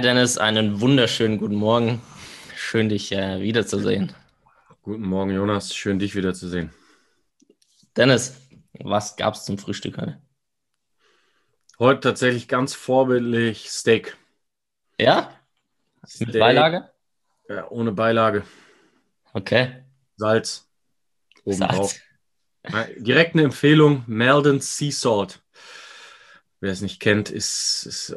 Hi Dennis, einen wunderschönen guten Morgen. Schön, dich äh, wiederzusehen. Guten Morgen, Jonas. Schön, dich wiederzusehen. Dennis, was gab es zum Frühstück heute? Heute tatsächlich ganz vorbildlich Steak. Ja? Steak, Mit Beilage? Ja, ohne Beilage. Okay. Salz. Obendrauf. Salz. Direkt eine Empfehlung: Melden Sea Salt. Wer es nicht kennt, ist, ist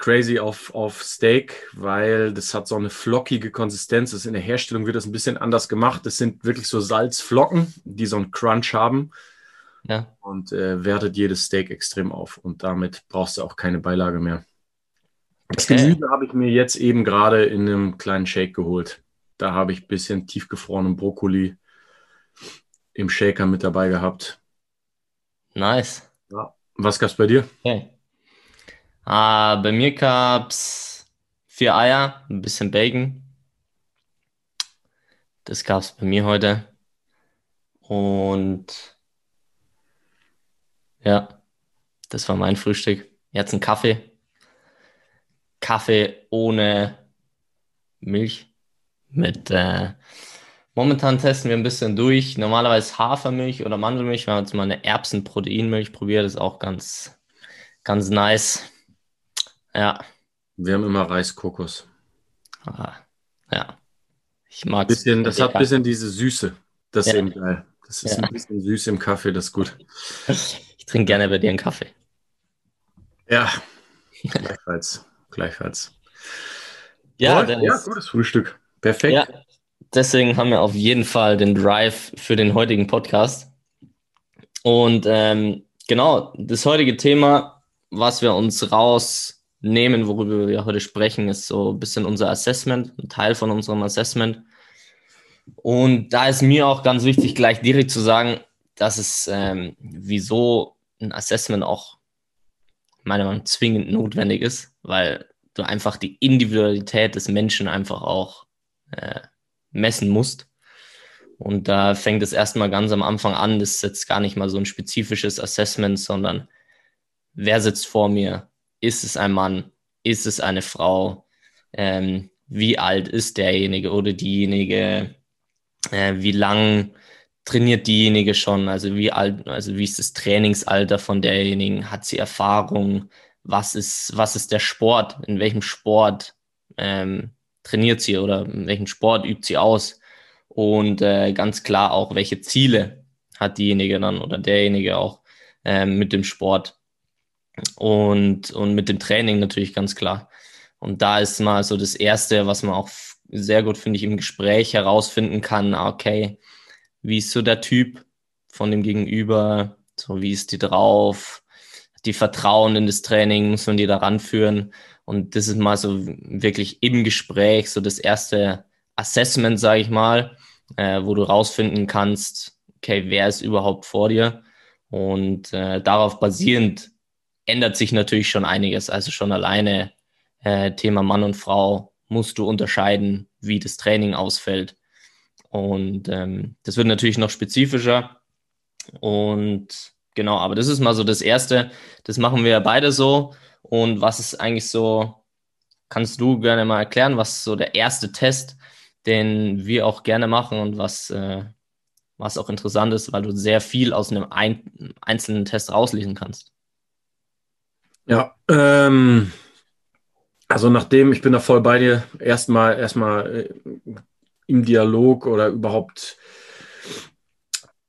crazy auf, auf Steak, weil das hat so eine flockige Konsistenz. Das in der Herstellung wird das ein bisschen anders gemacht. Das sind wirklich so Salzflocken, die so einen Crunch haben. Ja. Und äh, wertet jedes Steak extrem auf. Und damit brauchst du auch keine Beilage mehr. Das Okay. Gemüse habe ich mir jetzt eben gerade in einem kleinen Shake geholt. Da habe ich ein bisschen tiefgefrorenen Brokkoli im Shaker mit dabei gehabt. Nice. Was gab's bei dir? Okay. Ah, bei mir gab's vier Eier, ein bisschen Bacon. Das gab's bei mir heute. Und ja, das war mein Frühstück. Jetzt ein Kaffee. Kaffee ohne Milch. Mit äh, momentan testen wir ein bisschen durch. Normalerweise Hafermilch oder Mandelmilch. Wir haben jetzt mal eine Erbsenproteinmilch probiert. Das ist auch ganz, ganz nice. Ja, Wir haben immer Reiskokos. ah, ja. Ich mag Bisschen, das hat ein bisschen diese Süße. Das ist Ja. eben geil. Das ist Ja. ein bisschen süß im Kaffee, das ist gut. Ich trinke gerne bei dir einen Kaffee. Ja, gleichfalls. Gleichfalls. Ja. Dennis. ja, gutes Frühstück. Perfekt. Ja, deswegen haben wir auf jeden Fall den Drive für den heutigen Podcast. Und ähm, genau, das heutige Thema, was wir uns rausnehmen, worüber wir heute sprechen, ist so ein bisschen unser Assessment, ein Teil von unserem Assessment. Und da ist mir auch ganz wichtig, gleich direkt zu sagen, dass es, ähm, wieso ein Assessment auch meiner Meinung nach zwingend notwendig ist, weil du einfach die Individualität des Menschen einfach auch äh, messen musst. Und da fängt es erstmal ganz am Anfang an. Das ist jetzt gar nicht mal so ein spezifisches Assessment, sondern wer sitzt vor mir? Ist es ein Mann? Ist es eine Frau? Ähm, wie alt ist derjenige oder diejenige? Äh, wie lang trainiert diejenige schon? Also wie alt, also wie ist das Trainingsalter von derjenigen? Hat sie Erfahrung? Was ist, was ist der Sport? In welchem Sport ähm, trainiert sie oder in welchem Sport übt sie aus? Und äh, ganz klar auch, welche Ziele hat diejenige dann oder derjenige auch ähm, mit dem Sport und, und mit dem Training natürlich ganz klar. Und da ist mal so das Erste, was man auch sehr gut, finde ich, im Gespräch herausfinden kann, ah, okay, wie ist so der Typ von dem Gegenüber, so wie ist die drauf, die Vertrauen in das Training, muss man die da ranführen. Und das ist mal so wirklich im Gespräch, so das erste Assessment, sage ich mal, äh, wo du rausfinden kannst, okay, wer ist überhaupt vor dir? Und äh, darauf basierend ändert sich natürlich schon einiges. Also schon alleine äh, Thema Mann und Frau musst du unterscheiden, wie das Training ausfällt. Und ähm, das wird natürlich noch spezifischer. Und genau, aber das ist mal so das Erste. Das machen wir beide so. Und was ist eigentlich so, kannst du gerne mal erklären, was so der erste Test, den wir auch gerne machen und was, äh, was auch interessant ist, weil du sehr viel aus einem ein, einzelnen Test rauslesen kannst. Ja, ähm, also nachdem, ich bin da voll bei dir, erstmal erstmal äh, im Dialog oder überhaupt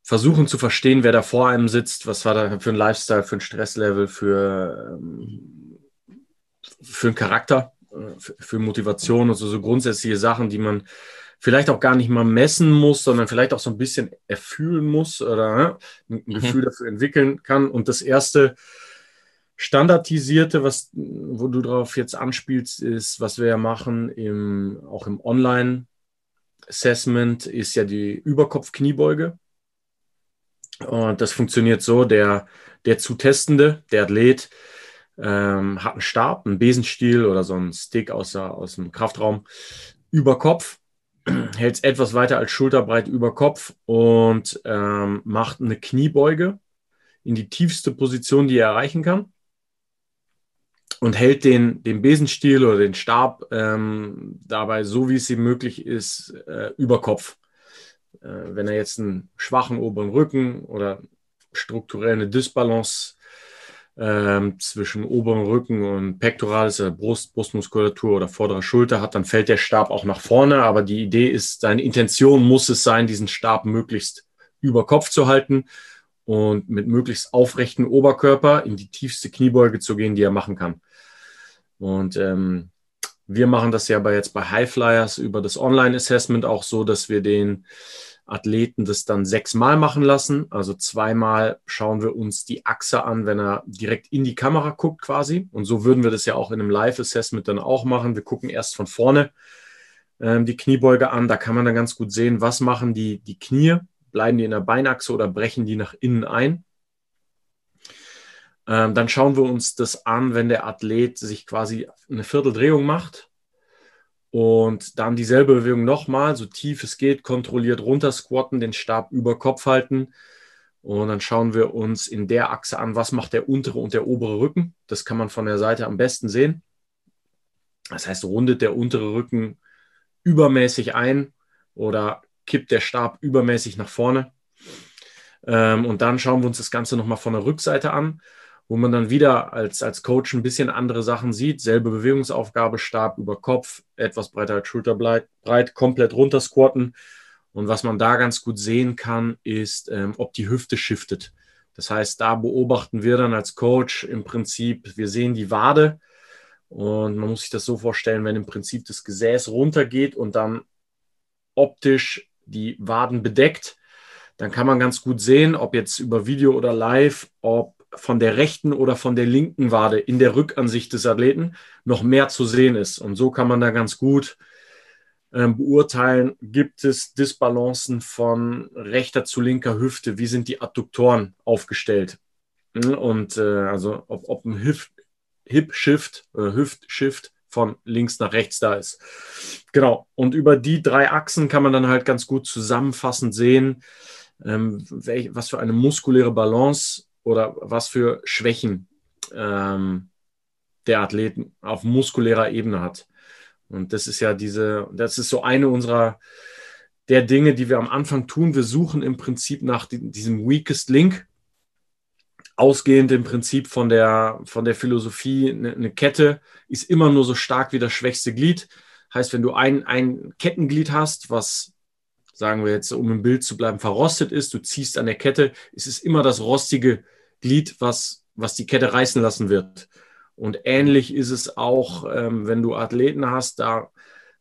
versuchen zu verstehen, wer da vor einem sitzt, was war da für ein Lifestyle, für ein Stresslevel, für, ähm, für einen Charakter, äh, für, Motivation und so, so grundsätzliche Sachen, die man vielleicht auch gar nicht mal messen muss, sondern vielleicht auch so ein bisschen erfühlen muss oder ne, ein Mhm. Gefühl dafür entwickeln kann. Und das erste standardisierte, was, wo du drauf jetzt anspielst, ist, was wir ja machen, im, auch im Online-Assessment, ist ja die Überkopf-Kniebeuge. Und das funktioniert so, der, der zu Testende, der Athlet, ähm, hat einen Stab, einen Besenstiel oder so einen Stick aus, der, aus dem Kraftraum über Kopf, hält es etwas weiter als schulterbreit über Kopf und ähm, macht eine Kniebeuge in die tiefste Position, die er erreichen kann. Und hält den, den Besenstiel oder den Stab ähm, dabei, so wie es ihm möglich ist, äh, über Kopf. Äh, wenn er jetzt einen schwachen oberen Rücken oder strukturell eine Dysbalance ähm, zwischen oberen Rücken und Pectoralis, also Brust, Brustmuskulatur oder vordere Schulter hat, dann fällt der Stab auch nach vorne. Aber die Idee ist, seine Intention muss es sein, diesen Stab möglichst über Kopf zu halten und mit möglichst aufrechten Oberkörper in die tiefste Kniebeuge zu gehen, die er machen kann. Und ähm, wir machen das ja bei jetzt bei Highflyers über das Online-Assessment auch so, dass wir den Athleten das dann sechsmal machen lassen. Also zweimal schauen wir uns die Achse an, wenn er direkt in die Kamera guckt quasi. Und so würden wir das ja auch in einem Live-Assessment dann auch machen. Wir gucken erst von vorne ähm, die Kniebeuge an. Da kann man dann ganz gut sehen, was machen die, die Knie. Bleiben die in der Beinachse oder brechen die nach innen ein? Ähm, dann schauen wir uns das an, wenn der Athlet sich quasi eine Vierteldrehung macht und dann dieselbe Bewegung nochmal, so tief es geht, kontrolliert runter squatten, den Stab über Kopf halten. Und dann schauen wir uns in der Achse an, was macht der untere und der obere Rücken. Das kann man von der Seite am besten sehen. Das heißt, rundet der untere Rücken übermäßig ein oder kippt der Stab übermäßig nach vorne. Ähm, und dann schauen wir uns das Ganze nochmal von der Rückseite an wo man dann wieder als, als Coach ein bisschen andere Sachen sieht. Selbe Bewegungsaufgabe, Stab über Kopf, etwas breiter als Schulterbreit, breit, komplett runter squatten. Und was man da ganz gut sehen kann, ist, ähm, ob die Hüfte shiftet. Das heißt, da beobachten wir dann als Coach im Prinzip, wir sehen die Wade und man muss sich das so vorstellen, wenn im Prinzip das Gesäß runtergeht und dann optisch die Waden bedeckt, dann kann man ganz gut sehen, ob jetzt über Video oder live, ob von der rechten oder von der linken Wade in der Rückansicht des Athleten noch mehr zu sehen ist. Und so kann man da ganz gut ähm, beurteilen, gibt es Disbalancen von rechter zu linker Hüfte, wie sind die Adduktoren aufgestellt. Hm, und äh, also ob, ob ein Hip-Shift, äh, Hüft-Shift von links nach rechts da ist. Genau. Und über die drei Achsen kann man dann halt ganz gut zusammenfassend sehen, ähm, welch, was für eine muskuläre Balance oder was für Schwächen ähm, der Athlet auf muskulärer Ebene hat. Und das ist ja diese, das ist so eine unserer der Dinge, die wir am Anfang tun. Wir suchen im Prinzip nach diesem weakest link, ausgehend im Prinzip von der, von der Philosophie, eine, eine Kette ist immer nur so stark wie das schwächste Glied. Heißt, wenn du ein, ein Kettenglied hast, was sagen wir jetzt, um im Bild zu bleiben, verrostet ist, du ziehst an der Kette, es ist immer das rostige Glied, was, was die Kette reißen lassen wird. Und ähnlich ist es auch, ähm, wenn du Athleten hast, da,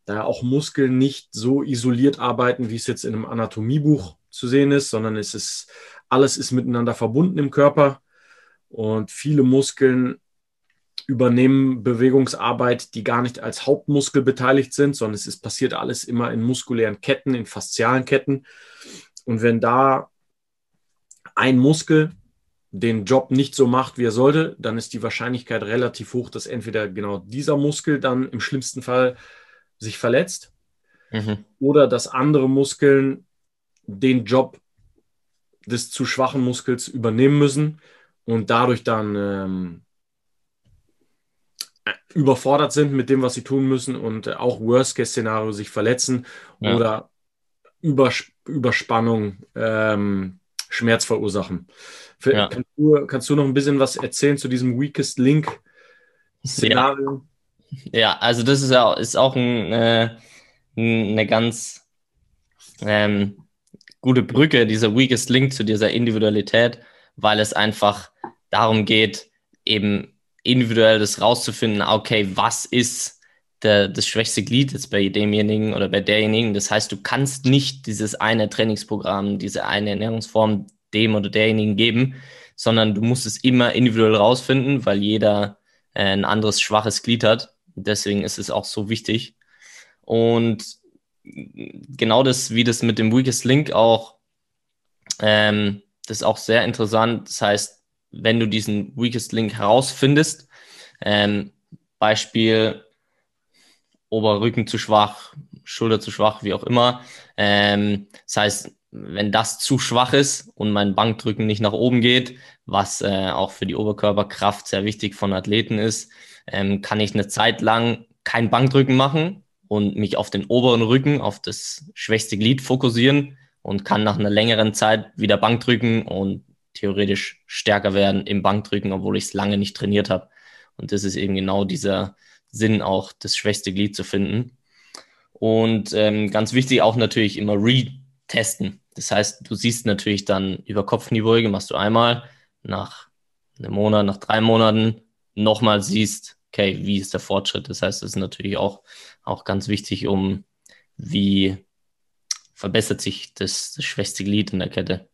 da auch Muskeln nicht so isoliert arbeiten, wie es jetzt in einem Anatomiebuch zu sehen ist, sondern es ist, alles ist miteinander verbunden im Körper. Und viele Muskeln übernehmen Bewegungsarbeit, die gar nicht als Hauptmuskel beteiligt sind, sondern es ist passiert alles immer in muskulären Ketten, in faszialen Ketten. Und wenn da ein Muskel den Job nicht so macht, wie er sollte, dann ist die Wahrscheinlichkeit relativ hoch, dass entweder genau dieser Muskel dann im schlimmsten Fall sich verletzt mhm. oder dass andere Muskeln den Job des zu schwachen Muskels übernehmen müssen und dadurch dann ähm, überfordert sind mit dem, was sie tun müssen und auch Worst-Case-Szenario sich verletzen ja. oder Übers Überspannung, ähm, Schmerz verursachen. Für, ja. kannst, du, kannst, du, noch ein bisschen was erzählen zu diesem Weakest Link-Szenario? Ja. ja. also das ist ja ist auch ein, äh, eine ganz ähm, gute Brücke, dieser Weakest Link zu dieser Individualität, weil es einfach darum geht, eben individuell das rauszufinden, okay, was ist der, das schwächste Glied jetzt bei demjenigen oder bei derjenigen. Das heißt, du kannst nicht dieses eine Trainingsprogramm, diese eine Ernährungsform dem oder derjenigen geben, sondern du musst es immer individuell rausfinden, weil jeder äh, ein anderes schwaches Glied hat. Deswegen ist es auch so wichtig. Und genau das, wie das mit dem Weakest Link auch, ähm, das ist auch sehr interessant. Das heißt, wenn du diesen Weakest Link herausfindest. Ähm, Beispiel Oberrücken zu schwach, Schulter zu schwach, wie auch immer. Ähm, das heißt, wenn das zu schwach ist und mein Bankdrücken nicht nach oben geht, was äh, auch für die Oberkörperkraft sehr wichtig von Athleten ist, ähm, kann ich eine Zeit lang kein Bankdrücken machen und mich auf den oberen Rücken, auf das schwächste Glied fokussieren und kann nach einer längeren Zeit wieder Bankdrücken und theoretisch stärker werden im Bankdrücken, obwohl ich es lange nicht trainiert habe. Und das ist eben genau dieser Sinn, auch das schwächste Glied zu finden. Und ähm, ganz wichtig auch natürlich immer retesten. Das heißt, du siehst natürlich dann über Kopfkniebeuge, machst du einmal, nach einem Monat, nach drei Monaten nochmal siehst, okay, wie ist der Fortschritt? Das heißt, das ist natürlich auch, auch ganz wichtig, um wie verbessert sich das, das schwächste Glied in der Kette.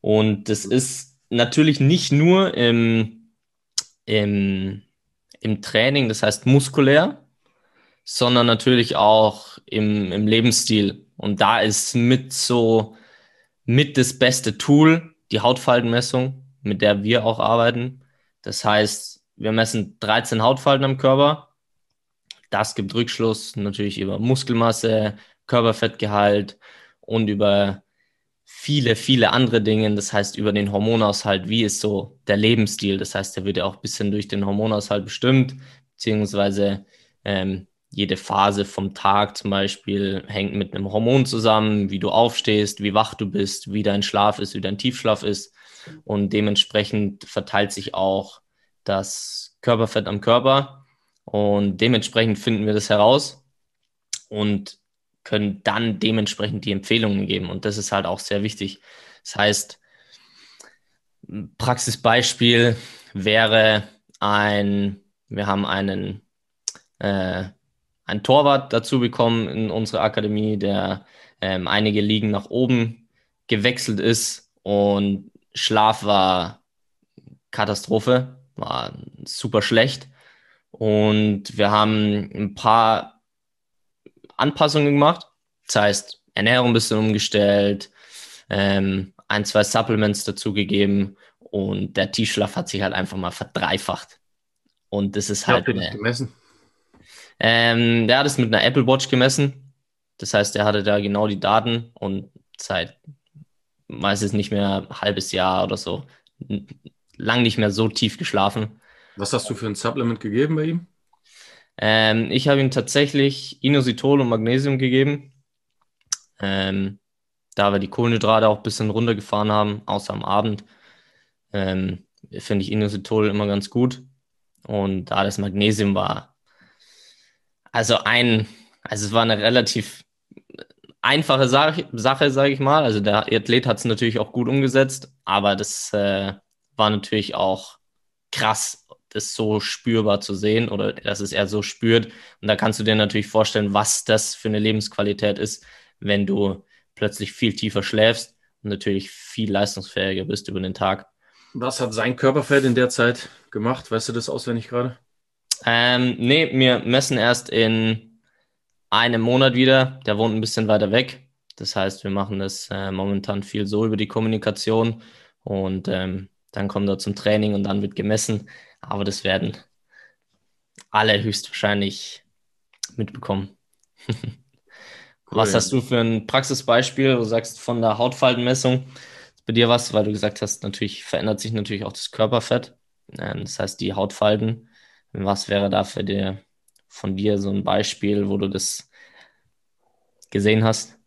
Und das ist natürlich nicht nur im, im, im Training, das heißt muskulär, sondern natürlich auch im, im Lebensstil. Und da ist mit so mit das beste Tool die Hautfaltenmessung, mit der wir auch arbeiten. Das heißt, wir messen 13 Hautfalten am Körper. Das gibt Rückschluss natürlich über Muskelmasse, Körperfettgehalt und über viele, viele andere Dinge. Das heißt, über den Hormonaushalt, wie ist so der Lebensstil? Das heißt, der wird ja auch ein bisschen durch den Hormonaushalt bestimmt, beziehungsweise ähm, jede Phase vom Tag zum Beispiel hängt mit einem Hormon zusammen, wie du aufstehst, wie wach du bist, wie dein Schlaf ist, wie dein Tiefschlaf ist. Und dementsprechend verteilt sich auch das Körperfett am Körper. Und dementsprechend finden wir das heraus und können dann dementsprechend die Empfehlungen geben. Und das ist halt auch sehr wichtig. Das heißt, Praxisbeispiel wäre ein, wir haben einen äh, einen Torwart dazu bekommen in unserer Akademie, der ähm, einige Ligen nach oben gewechselt ist und Schlaf war Katastrophe, war super schlecht. Und wir haben ein paar Anpassungen gemacht. Das heißt, Ernährung ein bisschen umgestellt, ähm, ein, zwei Supplements dazugegeben und der Tiefschlaf hat sich halt einfach mal verdreifacht. Und das ist halt. Eine, gemessen. Ähm, der hat es mit einer Apple Watch gemessen. Das heißt, er hatte da genau die Daten und seit meistens nicht mehr ein halbes Jahr oder so lang nicht mehr so tief geschlafen. Was hast du für ein Supplement gegeben bei ihm? Ähm, ich habe ihm tatsächlich Inositol und Magnesium gegeben. Ähm, da wir die Kohlenhydrate auch ein bisschen runtergefahren haben, außer am Abend, ähm, finde ich Inositol immer ganz gut. Und da das Magnesium war also ein, also es war eine relativ einfache Sache, sage ich mal. Also der Athlet hat es natürlich auch gut umgesetzt, aber das äh, war natürlich auch krass, das so spürbar zu sehen oder dass es er so spürt. Und da kannst du dir natürlich vorstellen, was das für eine Lebensqualität ist, wenn du plötzlich viel tiefer schläfst und natürlich viel leistungsfähiger bist über den Tag. Was hat sein Körperfett in der Zeit gemacht? Weißt du das auswendig gerade? Ähm, nee, wir messen erst in einem Monat wieder. Der wohnt ein bisschen weiter weg. Das heißt, wir machen das äh, momentan viel so über die Kommunikation und ähm, dann kommt er zum Training und dann wird gemessen. Aber das werden alle höchstwahrscheinlich mitbekommen. Cool, was hast du für ein Praxisbeispiel? Du sagst von der Hautfaltenmessung bei dir was, weil du gesagt hast, natürlich verändert sich natürlich auch das Körperfett. Das heißt, die Hautfalten was wäre da für dir, von dir so ein Beispiel, wo du das gesehen hast?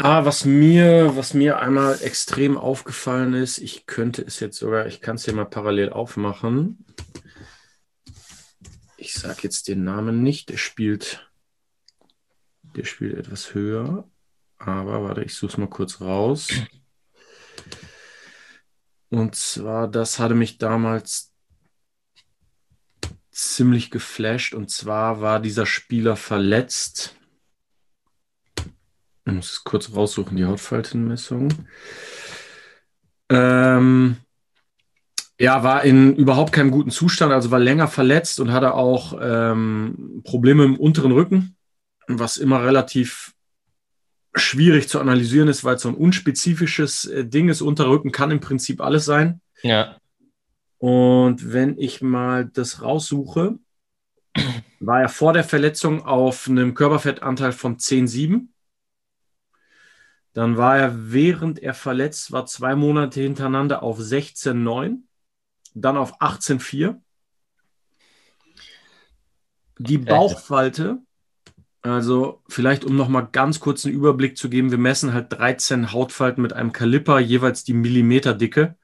Ah, was mir, was mir einmal extrem aufgefallen ist, ich könnte es jetzt sogar, ich kann es hier mal parallel aufmachen. Ich sage jetzt den Namen nicht, der spielt, der spielt etwas höher. Aber warte, ich suche es mal kurz raus. Und zwar, das hatte mich damals ziemlich geflasht. Und zwar war dieser Spieler verletzt. Ich muss es kurz raussuchen, die Hautfaltenmessung. Ähm, ja, war in überhaupt keinem guten Zustand, also war länger verletzt und hatte auch ähm, Probleme im unteren Rücken, was immer relativ schwierig zu analysieren ist, weil es so ein unspezifisches äh, Ding ist. Unterrücken kann im Prinzip alles sein. Ja. Und wenn ich mal das raussuche, war er vor der Verletzung auf einem Körperfettanteil von 10,7. Dann war er, während er verletzt war, zwei Monate hintereinander auf 16,9, dann auf 18,4. Die Bauchfalte, also vielleicht um nochmal ganz kurz einen Überblick zu geben, wir messen halt 13 Hautfalten mit einem Kaliper, jeweils die Millimeterdicke.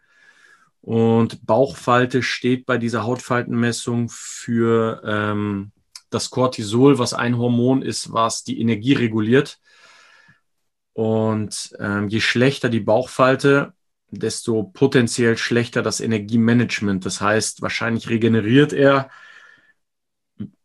Und Bauchfalte steht bei dieser Hautfaltenmessung für ähm, das Cortisol, was ein Hormon ist, was die Energie reguliert. Und ähm, je schlechter die Bauchfalte, desto potenziell schlechter das Energiemanagement. Das heißt, wahrscheinlich regeneriert er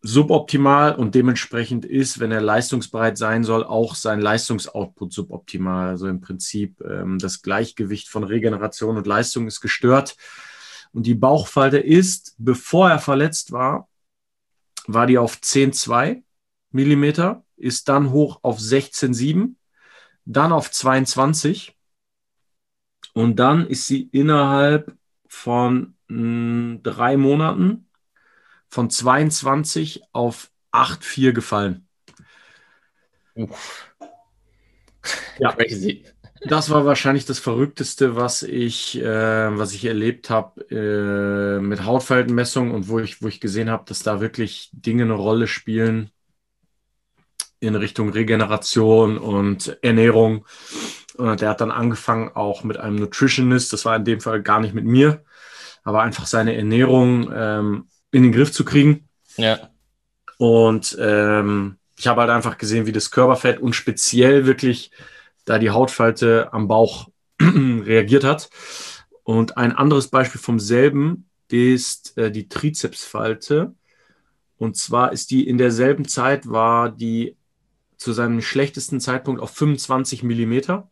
suboptimal und dementsprechend ist, wenn er leistungsbereit sein soll, auch sein Leistungsoutput suboptimal. Also im Prinzip ähm, das Gleichgewicht von Regeneration und Leistung ist gestört. Und die Bauchfalte ist, bevor er verletzt war, war die auf 10,2 Millimeter, ist dann hoch auf 16,7, dann auf 22 und dann ist sie innerhalb von mh, hm, drei Monaten von 22 auf 8,4 gefallen. Uff. Ja, Crazy. Das war wahrscheinlich das Verrückteste, was ich, äh, was ich erlebt habe äh, mit Hautfaltenmessung und wo ich, wo ich gesehen habe, dass da wirklich Dinge eine Rolle spielen in Richtung Regeneration und Ernährung. Und der hat dann angefangen auch mit einem Nutritionist, das war in dem Fall gar nicht mit mir, aber einfach seine Ernährung ähm, in den Griff zu kriegen. Ja. Und ähm, ich habe halt einfach gesehen, wie das Körperfett und speziell wirklich da die Hautfalte am Bauch reagiert hat. Und ein anderes Beispiel vom selben ist äh, die Trizepsfalte. Und zwar ist die in derselben Zeit war die zu seinem schlechtesten Zeitpunkt auf 25 Millimeter.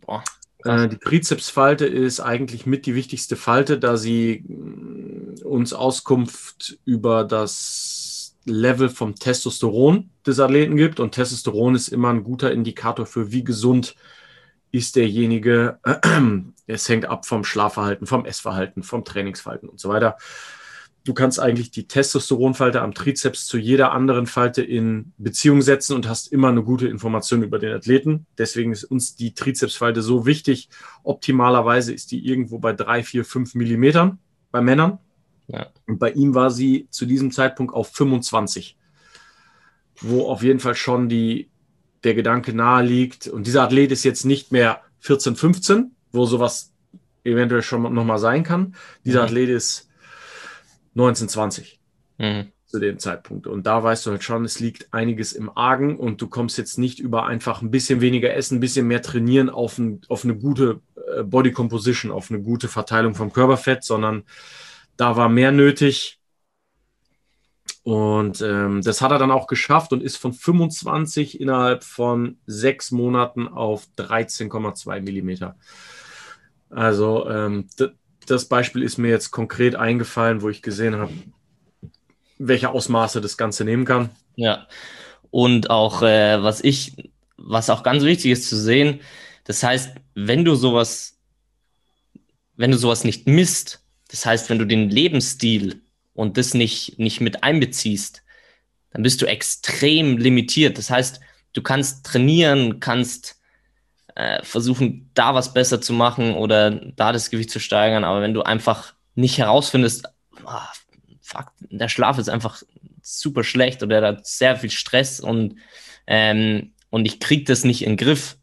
Boah. Äh, die Trizepsfalte ist eigentlich mit die wichtigste Falte, da sie mm, uns Auskunft über das Level vom Testosteron des Athleten gibt. Und Testosteron ist immer ein guter Indikator für, wie gesund ist derjenige. Es hängt ab vom Schlafverhalten, vom Essverhalten, vom Trainingsverhalten und so weiter du kannst eigentlich die Testosteronfalte am Trizeps zu jeder anderen Falte in Beziehung setzen und hast immer eine gute Information über den Athleten. Deswegen ist uns die Trizepsfalte so wichtig. Optimalerweise ist die irgendwo bei drei, vier, fünf Millimetern bei Männern. Ja. Und bei ihm war sie zu diesem Zeitpunkt auf 25, wo auf jeden Fall schon die, der Gedanke nahe liegt. Und dieser Athlet ist jetzt nicht mehr 14, 15, wo sowas eventuell schon nochmal sein kann. Dieser mhm. Athlet ist 1920 mhm. zu dem Zeitpunkt. Und da weißt du halt schon, es liegt einiges im Argen und du kommst jetzt nicht über einfach ein bisschen weniger essen, ein bisschen mehr trainieren auf, ein, auf eine gute äh, Body Composition, auf eine gute Verteilung vom Körperfett, sondern da war mehr nötig. Und ähm, das hat er dann auch geschafft und ist von 25 innerhalb von sechs Monaten auf 13,2 Millimeter. Also ähm, das Beispiel ist mir jetzt konkret eingefallen, wo ich gesehen habe, welche Ausmaße das Ganze nehmen kann. Ja. Und auch, äh, was ich, was auch ganz wichtig ist zu sehen, das heißt, wenn du sowas, wenn du sowas nicht misst, das heißt, wenn du den Lebensstil und das nicht, nicht mit einbeziehst, dann bist du extrem limitiert. Das heißt, du kannst trainieren, kannst äh, versuchen, da was besser zu machen oder da das Gewicht zu steigern. Aber wenn du einfach nicht herausfindest, oh, fuck, der Schlaf ist einfach super schlecht oder er hat sehr viel Stress und, ähm, und ich krieg das nicht in den Griff,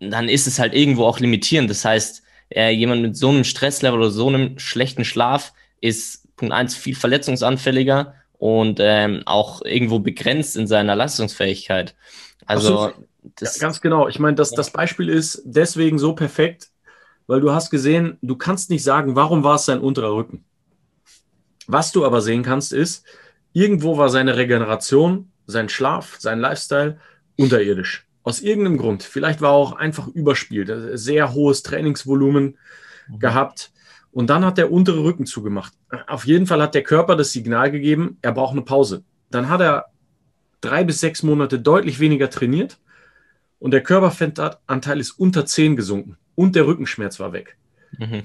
dann ist es halt irgendwo auch limitierend. Das heißt, äh, jemand mit so einem Stresslevel oder so einem schlechten Schlaf ist Punkt eins viel verletzungsanfälliger und ähm, auch irgendwo begrenzt in seiner Leistungsfähigkeit. Also das, ja, ganz genau. Ich meine, das, das Beispiel ist deswegen so perfekt, weil du hast gesehen, du kannst nicht sagen, warum war es sein unterer Rücken. Was du aber sehen kannst, ist, irgendwo war seine Regeneration, sein Schlaf, sein Lifestyle unterirdisch. Aus irgendeinem Grund. Vielleicht war er auch einfach überspielt, sehr hohes Trainingsvolumen mhm. gehabt. Und dann hat der untere Rücken zugemacht. Auf jeden Fall hat der Körper das Signal gegeben, er braucht eine Pause. Dann hat er drei bis sechs Monate deutlich weniger trainiert und der Körperfettanteil ist unter 10 gesunken und der Rückenschmerz war weg. Mhm.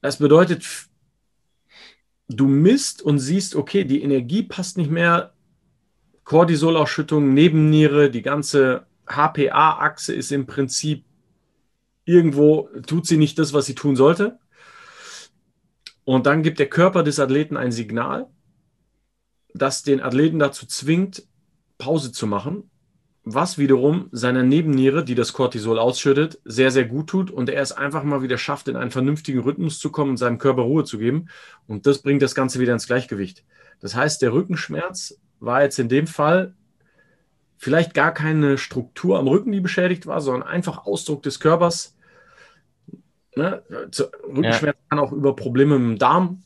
Das bedeutet, du misst und siehst, okay, die Energie passt nicht mehr, Cortisolausschüttung, Nebenniere, die ganze HPA-Achse ist im Prinzip irgendwo, tut sie nicht das, was sie tun sollte. Und dann gibt der Körper des Athleten ein Signal das den Athleten dazu zwingt, Pause zu machen, was wiederum seiner Nebenniere, die das Cortisol ausschüttet, sehr, sehr gut tut und er es einfach mal wieder schafft, in einen vernünftigen Rhythmus zu kommen und seinem Körper Ruhe zu geben. Und das bringt das Ganze wieder ins Gleichgewicht. Das heißt, der Rückenschmerz war jetzt in dem Fall vielleicht gar keine Struktur am Rücken, die beschädigt war, sondern einfach Ausdruck des Körpers. Ne? Rückenschmerz ja. kann auch über Probleme im Darm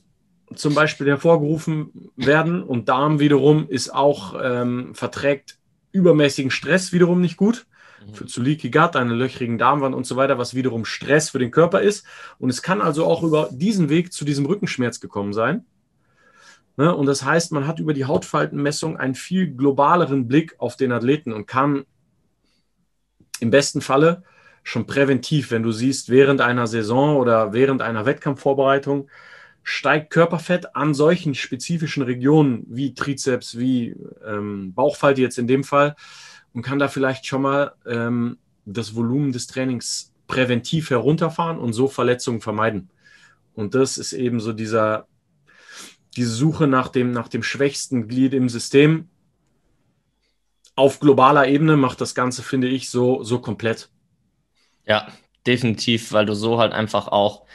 zum Beispiel hervorgerufen werden und Darm wiederum ist auch ähm, verträgt übermäßigen Stress wiederum nicht gut. Mhm. Für zu Leaky Gut, einen löchrigen Darmwand und so weiter, was wiederum Stress für den Körper ist. Und es kann also auch über diesen Weg zu diesem Rückenschmerz gekommen sein. Ne? Und das heißt, man hat über die Hautfaltenmessung einen viel globaleren Blick auf den Athleten und kann im besten Falle schon präventiv, wenn du siehst, während einer Saison oder während einer Wettkampfvorbereitung, steigt Körperfett an solchen spezifischen Regionen wie Trizeps, wie ähm, Bauchfalte jetzt in dem Fall und kann da vielleicht schon mal ähm, das Volumen des Trainings präventiv herunterfahren und so Verletzungen vermeiden. Und das ist eben so dieser, diese Suche nach dem, nach dem schwächsten Glied im System. Auf globaler Ebene macht das Ganze, finde ich, so, so komplett. Ja, definitiv, weil du so halt einfach auch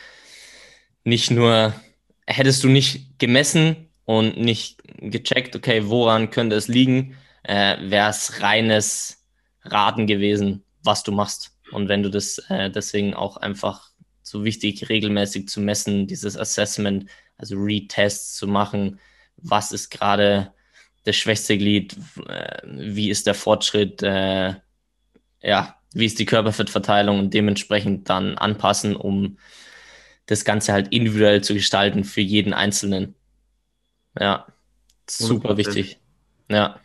nicht nur hättest du nicht gemessen und nicht gecheckt, okay, woran könnte es liegen, äh, wäre es reines Raten gewesen, was du machst. Und wenn du das äh, deswegen auch einfach so wichtig, regelmäßig zu messen, dieses Assessment, also Retests zu machen, was ist gerade das schwächste Glied, äh, wie ist der Fortschritt, äh, ja, wie ist die Körperfettverteilung und dementsprechend dann anpassen, um das Ganze halt individuell zu gestalten für jeden Einzelnen. Ja, super wichtig. Ja.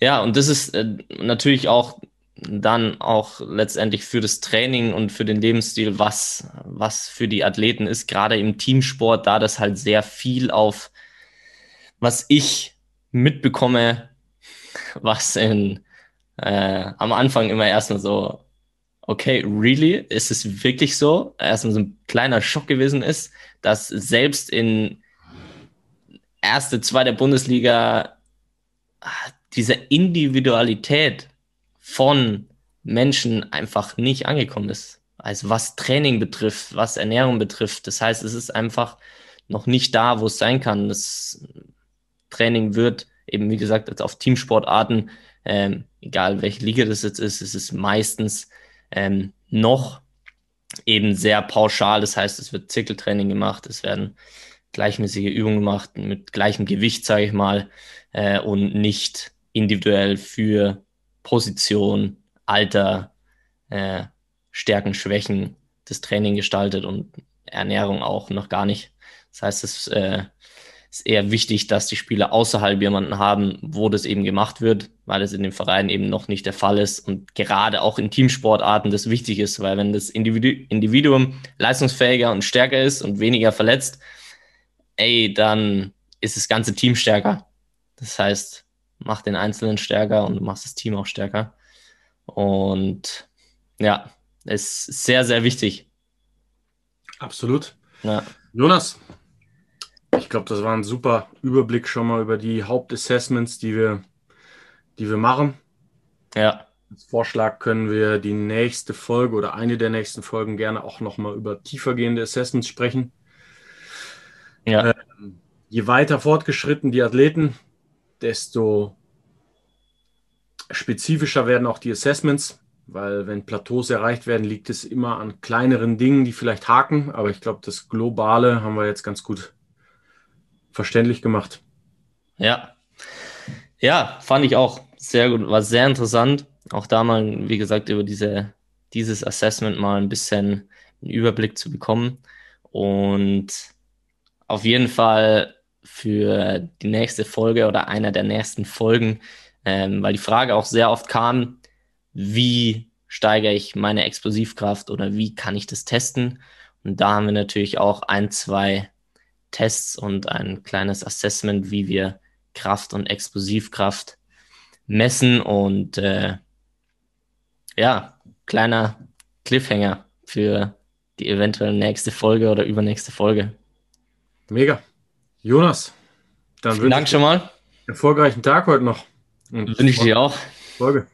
Ja, und das ist äh, natürlich auch dann auch letztendlich für das Training und für den Lebensstil, was, was für die Athleten ist, gerade im Teamsport, da das halt sehr viel auf, was ich mitbekomme, was in, äh, am Anfang immer erstmal so okay, really? Ist es wirklich so? Erstmal so ein kleiner Schock gewesen ist, dass selbst in erste, zweite Bundesliga ah, diese Individualität von Menschen einfach nicht angekommen ist. Also was Training betrifft, was Ernährung betrifft. Das heißt, es ist einfach noch nicht da, wo es sein kann. Das Training wird eben, wie gesagt, auf Teamsportarten, ähm, egal welche Liga das jetzt ist, es ist meistens ähm, noch eben sehr pauschal. Das heißt, es wird Zirkeltraining gemacht, es werden gleichmäßige Übungen gemacht mit gleichem Gewicht, sage ich mal, äh, und nicht individuell für Position, Alter, äh, Stärken, Schwächen das Training gestaltet und Ernährung auch noch gar nicht. Das heißt, es äh, ist eher wichtig, dass die Spieler außerhalb jemanden haben, wo das eben gemacht wird, weil es in den Vereinen eben noch nicht der Fall ist und gerade auch in Teamsportarten das wichtig ist, weil wenn das Individu Individuum leistungsfähiger und stärker ist und weniger verletzt, ey, dann ist das ganze Team stärker. Das heißt, mach den Einzelnen stärker und du machst das Team auch stärker. Und ja, ist sehr, sehr wichtig. Absolut. Ja. Jonas, ich glaube, das war ein super Überblick schon mal über die Hauptassessments, die wir, die wir machen. Ja. Als Vorschlag können wir die nächste Folge oder eine der nächsten Folgen gerne auch nochmal über tiefergehende Assessments sprechen. Ja. Ähm, je weiter fortgeschritten die Athleten, desto spezifischer werden auch die Assessments, weil wenn Plateaus erreicht werden, liegt es immer an kleineren Dingen, die vielleicht haken. Aber ich glaube, das Globale haben wir jetzt ganz gut verständlich gemacht. Ja. Ja, fand ich auch sehr gut, war sehr interessant. Auch da mal, wie gesagt, über diese, dieses Assessment mal ein bisschen einen Überblick zu bekommen. Und auf jeden Fall für die nächste Folge oder einer der nächsten Folgen, ähm, weil die Frage auch sehr oft kam, wie steigere ich meine Explosivkraft oder wie kann ich das testen? Und da haben wir natürlich auch ein, zwei Tests und ein kleines Assessment, wie wir Kraft und Explosivkraft messen. Und äh, ja, kleiner Cliffhanger für die eventuell nächste Folge oder übernächste Folge. Mega. Jonas, Dann Vielen Dank schon mal. Erfolgreichen Tag heute noch. Wünsche ich dir auch. Folge.